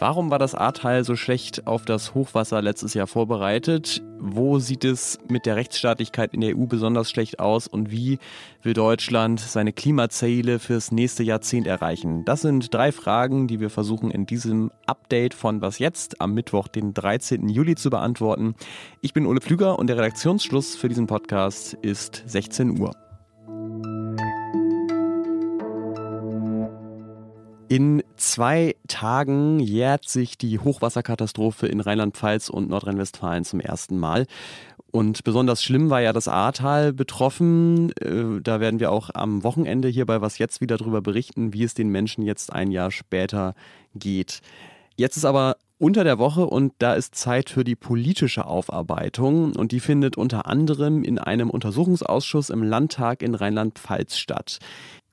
Warum war das Ahrtal so schlecht auf das Hochwasser letztes Jahr vorbereitet? Wo sieht es mit der Rechtsstaatlichkeit in der EU besonders schlecht aus? Und wie will Deutschland seine Klimaziele fürs nächste Jahrzehnt erreichen? Das sind drei Fragen, die wir versuchen in diesem Update von Was jetzt am Mittwoch, den 13. Juli zu beantworten. Ich bin Ole Pflüger und der Redaktionsschluss für diesen Podcast ist 16 Uhr. In zwei Tagen jährt sich die Hochwasserkatastrophe in Rheinland-Pfalz und Nordrhein-Westfalen zum ersten Mal. Und besonders schlimm war ja das Ahrtal betroffen. Äh, da werden wir auch am Wochenende hier bei Was Jetzt wieder darüber berichten, wie es den Menschen jetzt ein Jahr später geht. Jetzt ist aber unter der Woche und da ist Zeit für die politische Aufarbeitung und die findet unter anderem in einem Untersuchungsausschuss im Landtag in Rheinland-Pfalz statt.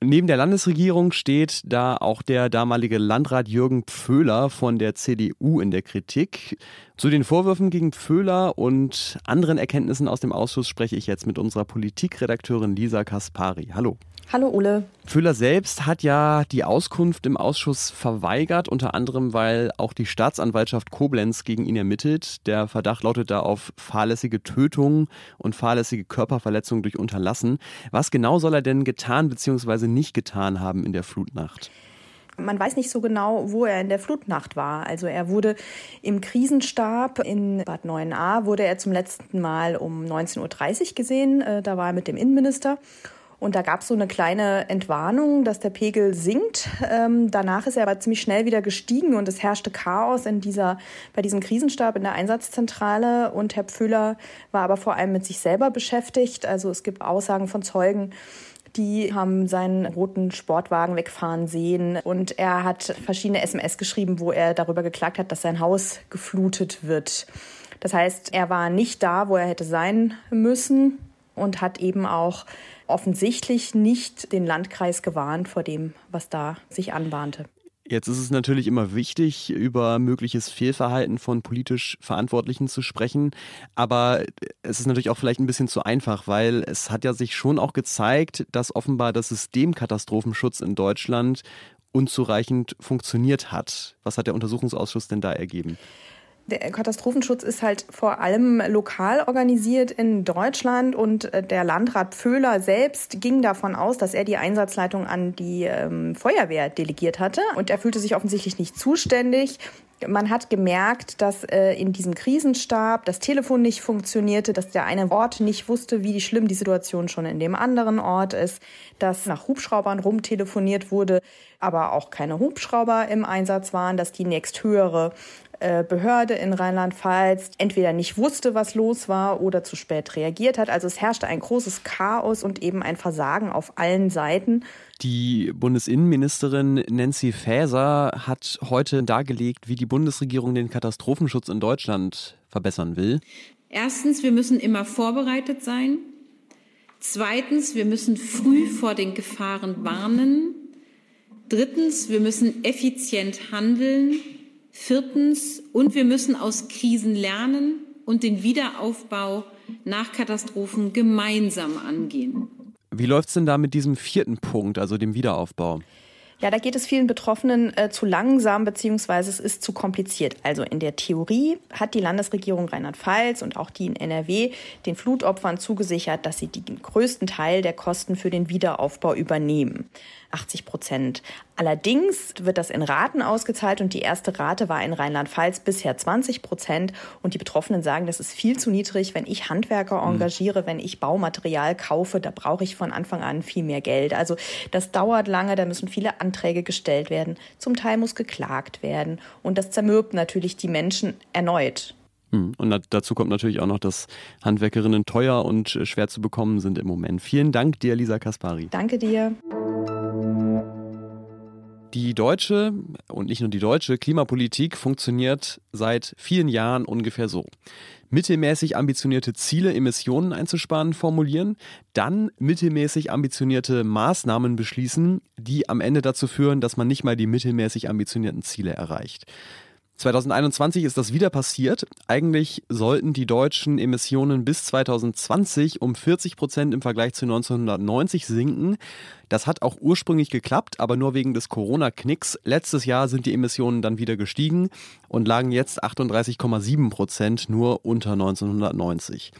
Neben der Landesregierung steht da auch der damalige Landrat Jürgen Pföhler von der CDU in der Kritik. Zu den Vorwürfen gegen Pföhler und anderen Erkenntnissen aus dem Ausschuss spreche ich jetzt mit unserer Politikredakteurin Lisa Kaspari. Hallo. Hallo Ole. Föhler selbst hat ja die Auskunft im Ausschuss verweigert, unter anderem weil auch die Staatsanwaltschaft Koblenz gegen ihn ermittelt. Der Verdacht lautet da auf fahrlässige Tötung und fahrlässige Körperverletzung durch Unterlassen. Was genau soll er denn getan bzw. nicht getan haben in der Flutnacht? Man weiß nicht so genau, wo er in der Flutnacht war. Also er wurde im Krisenstab in Bad 9a, wurde er zum letzten Mal um 19.30 Uhr gesehen. Äh, da war er mit dem Innenminister. Und da gab es so eine kleine Entwarnung, dass der Pegel sinkt. Ähm, danach ist er aber ziemlich schnell wieder gestiegen und es herrschte Chaos in dieser, bei diesem Krisenstab in der Einsatzzentrale. Und Herr Pfüller war aber vor allem mit sich selber beschäftigt. Also es gibt Aussagen von Zeugen, die haben seinen roten Sportwagen wegfahren sehen und er hat verschiedene SMS geschrieben, wo er darüber geklagt hat, dass sein Haus geflutet wird. Das heißt, er war nicht da, wo er hätte sein müssen und hat eben auch offensichtlich nicht den Landkreis gewarnt vor dem, was da sich anbahnte. Jetzt ist es natürlich immer wichtig, über mögliches Fehlverhalten von politisch Verantwortlichen zu sprechen. Aber es ist natürlich auch vielleicht ein bisschen zu einfach, weil es hat ja sich schon auch gezeigt, dass offenbar das System Katastrophenschutz in Deutschland unzureichend funktioniert hat. Was hat der Untersuchungsausschuss denn da ergeben? Der Katastrophenschutz ist halt vor allem lokal organisiert in Deutschland und äh, der Landrat Pföhler selbst ging davon aus, dass er die Einsatzleitung an die ähm, Feuerwehr delegiert hatte und er fühlte sich offensichtlich nicht zuständig. Man hat gemerkt, dass äh, in diesem Krisenstab das Telefon nicht funktionierte, dass der eine Ort nicht wusste, wie schlimm die Situation schon in dem anderen Ort ist, dass nach Hubschraubern rumtelefoniert wurde, aber auch keine Hubschrauber im Einsatz waren, dass die nächsthöhere Behörde in Rheinland-Pfalz entweder nicht wusste, was los war oder zu spät reagiert hat. Also es herrschte ein großes Chaos und eben ein Versagen auf allen Seiten. Die Bundesinnenministerin Nancy Faeser hat heute dargelegt, wie die Bundesregierung den Katastrophenschutz in Deutschland verbessern will. Erstens, wir müssen immer vorbereitet sein. Zweitens, wir müssen früh vor den Gefahren warnen. Drittens, wir müssen effizient handeln. Viertens, und wir müssen aus Krisen lernen und den Wiederaufbau nach Katastrophen gemeinsam angehen. Wie läuft es denn da mit diesem vierten Punkt, also dem Wiederaufbau? Ja, da geht es vielen Betroffenen äh, zu langsam beziehungsweise es ist zu kompliziert. Also in der Theorie hat die Landesregierung Rheinland-Pfalz und auch die in NRW den Flutopfern zugesichert, dass sie den größten Teil der Kosten für den Wiederaufbau übernehmen. 80 Prozent. Allerdings wird das in Raten ausgezahlt und die erste Rate war in Rheinland-Pfalz bisher 20 Prozent. Und die Betroffenen sagen, das ist viel zu niedrig. Wenn ich Handwerker hm. engagiere, wenn ich Baumaterial kaufe, da brauche ich von Anfang an viel mehr Geld. Also das dauert lange, da müssen viele Anträge gestellt werden. Zum Teil muss geklagt werden. Und das zermürbt natürlich die Menschen erneut. Hm. Und dazu kommt natürlich auch noch, dass Handwerkerinnen teuer und schwer zu bekommen sind im Moment. Vielen Dank dir, Lisa Kaspari. Danke dir. Die deutsche und nicht nur die deutsche Klimapolitik funktioniert seit vielen Jahren ungefähr so. Mittelmäßig ambitionierte Ziele, Emissionen einzusparen, formulieren, dann mittelmäßig ambitionierte Maßnahmen beschließen, die am Ende dazu führen, dass man nicht mal die mittelmäßig ambitionierten Ziele erreicht. 2021 ist das wieder passiert. Eigentlich sollten die deutschen Emissionen bis 2020 um 40 Prozent im Vergleich zu 1990 sinken. Das hat auch ursprünglich geklappt, aber nur wegen des Corona-Knicks. Letztes Jahr sind die Emissionen dann wieder gestiegen und lagen jetzt 38,7 Prozent nur unter 1990.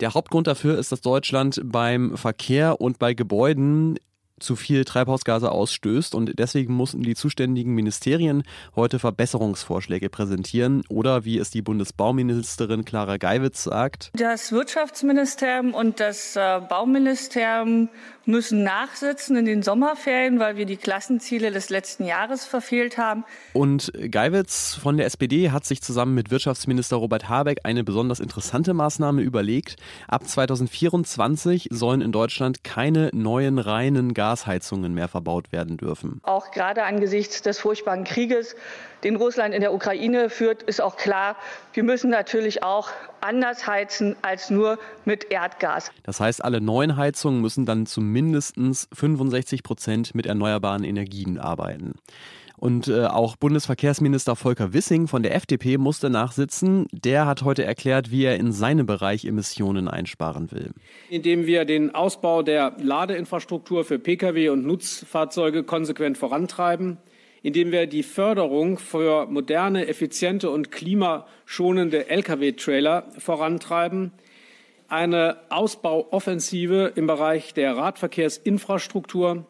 Der Hauptgrund dafür ist, dass Deutschland beim Verkehr und bei Gebäuden zu viel Treibhausgase ausstößt und deswegen mussten die zuständigen Ministerien heute Verbesserungsvorschläge präsentieren oder wie es die Bundesbauministerin Clara Geiwitz sagt. Das Wirtschaftsministerium und das äh, Bauministerium müssen nachsitzen in den Sommerferien, weil wir die Klassenziele des letzten Jahres verfehlt haben. Und Geiwitz von der SPD hat sich zusammen mit Wirtschaftsminister Robert Habeck eine besonders interessante Maßnahme überlegt. Ab 2024 sollen in Deutschland keine neuen reinen Gasheizungen mehr verbaut werden dürfen. Auch gerade angesichts des furchtbaren Krieges, den Russland in der Ukraine führt, ist auch klar, wir müssen natürlich auch anders heizen als nur mit Erdgas. Das heißt, alle neuen Heizungen müssen dann zu mindestens 65 Prozent mit erneuerbaren Energien arbeiten. Und äh, auch Bundesverkehrsminister Volker Wissing von der FDP musste nachsitzen. Der hat heute erklärt, wie er in seinem Bereich Emissionen einsparen will. Indem wir den Ausbau der Ladeinfrastruktur für Pkw und Nutzfahrzeuge konsequent vorantreiben, indem wir die Förderung für moderne, effiziente und klimaschonende Lkw-Trailer vorantreiben, eine Ausbauoffensive im Bereich der Radverkehrsinfrastruktur,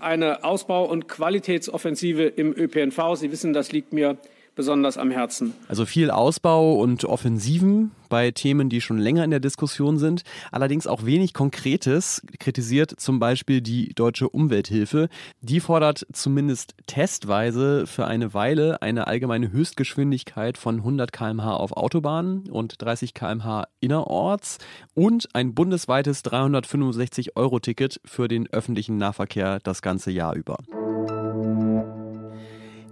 eine Ausbau- und Qualitätsoffensive im ÖPNV. Sie wissen, das liegt mir besonders am Herzen. Also viel Ausbau und Offensiven bei Themen, die schon länger in der Diskussion sind, allerdings auch wenig Konkretes, kritisiert zum Beispiel die Deutsche Umwelthilfe. Die fordert zumindest testweise für eine Weile eine allgemeine Höchstgeschwindigkeit von 100 km/h auf Autobahnen und 30 km/h innerorts und ein bundesweites 365-Euro-Ticket für den öffentlichen Nahverkehr das ganze Jahr über.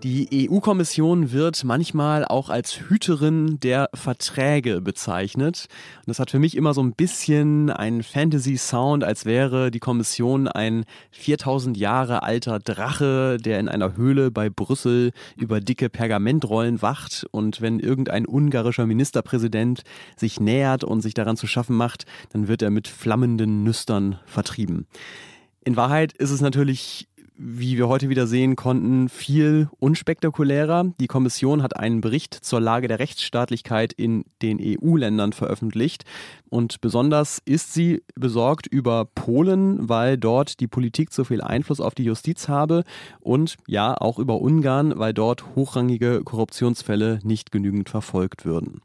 Die EU-Kommission wird manchmal auch als Hüterin der Verträge bezeichnet. Und das hat für mich immer so ein bisschen einen Fantasy-Sound, als wäre die Kommission ein 4000 Jahre alter Drache, der in einer Höhle bei Brüssel über dicke Pergamentrollen wacht. Und wenn irgendein ungarischer Ministerpräsident sich nähert und sich daran zu schaffen macht, dann wird er mit flammenden Nüstern vertrieben. In Wahrheit ist es natürlich wie wir heute wieder sehen konnten, viel unspektakulärer. Die Kommission hat einen Bericht zur Lage der Rechtsstaatlichkeit in den EU-Ländern veröffentlicht. Und besonders ist sie besorgt über Polen, weil dort die Politik zu viel Einfluss auf die Justiz habe. Und ja, auch über Ungarn, weil dort hochrangige Korruptionsfälle nicht genügend verfolgt würden.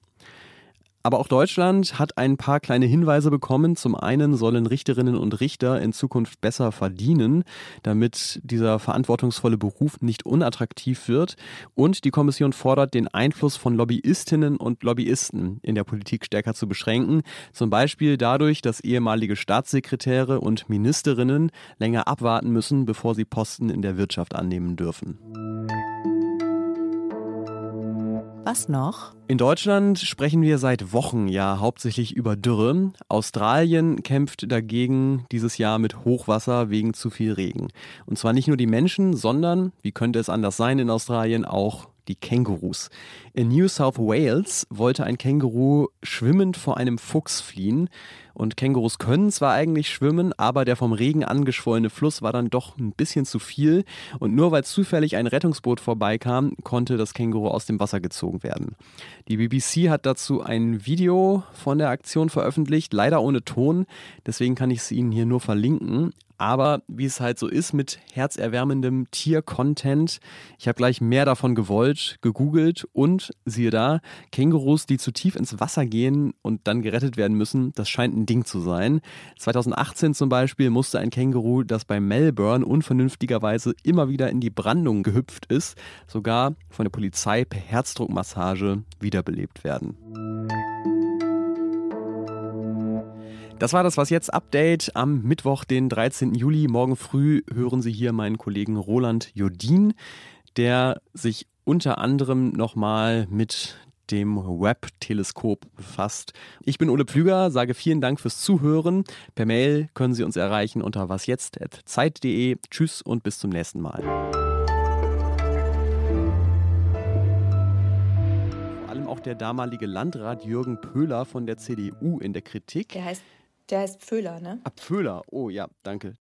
Aber auch Deutschland hat ein paar kleine Hinweise bekommen. Zum einen sollen Richterinnen und Richter in Zukunft besser verdienen, damit dieser verantwortungsvolle Beruf nicht unattraktiv wird. Und die Kommission fordert, den Einfluss von Lobbyistinnen und Lobbyisten in der Politik stärker zu beschränken. Zum Beispiel dadurch, dass ehemalige Staatssekretäre und Ministerinnen länger abwarten müssen, bevor sie Posten in der Wirtschaft annehmen dürfen. Was noch? In Deutschland sprechen wir seit Wochen ja hauptsächlich über Dürre. Australien kämpft dagegen dieses Jahr mit Hochwasser wegen zu viel Regen. Und zwar nicht nur die Menschen, sondern, wie könnte es anders sein in Australien, auch die Kängurus. In New South Wales wollte ein Känguru schwimmend vor einem Fuchs fliehen. Und Kängurus können zwar eigentlich schwimmen, aber der vom Regen angeschwollene Fluss war dann doch ein bisschen zu viel. Und nur weil zufällig ein Rettungsboot vorbeikam, konnte das Känguru aus dem Wasser gezogen werden. Die BBC hat dazu ein Video von der Aktion veröffentlicht, leider ohne Ton. Deswegen kann ich es Ihnen hier nur verlinken. Aber wie es halt so ist mit herzerwärmendem Tier-Content, ich habe gleich mehr davon gewollt, gegoogelt und siehe da, Kängurus, die zu tief ins Wasser gehen und dann gerettet werden müssen, das scheint ein Ding zu sein. 2018 zum Beispiel musste ein Känguru, das bei Melbourne unvernünftigerweise immer wieder in die Brandung gehüpft ist, sogar von der Polizei per Herzdruckmassage wiederbelebt werden. Das war das Was jetzt Update am Mittwoch, den 13. Juli. Morgen früh hören Sie hier meinen Kollegen Roland Jodin, der sich unter anderem nochmal mit dem Webb-Teleskop befasst. Ich bin Ole Pflüger, sage vielen Dank fürs Zuhören. Per Mail können Sie uns erreichen unter wasjetzt.zeit.de. Tschüss und bis zum nächsten Mal. der damalige Landrat Jürgen Pöhler von der CDU in der Kritik. Der heißt, der heißt Pföhler, ne? Ab Pöhler, oh ja, danke.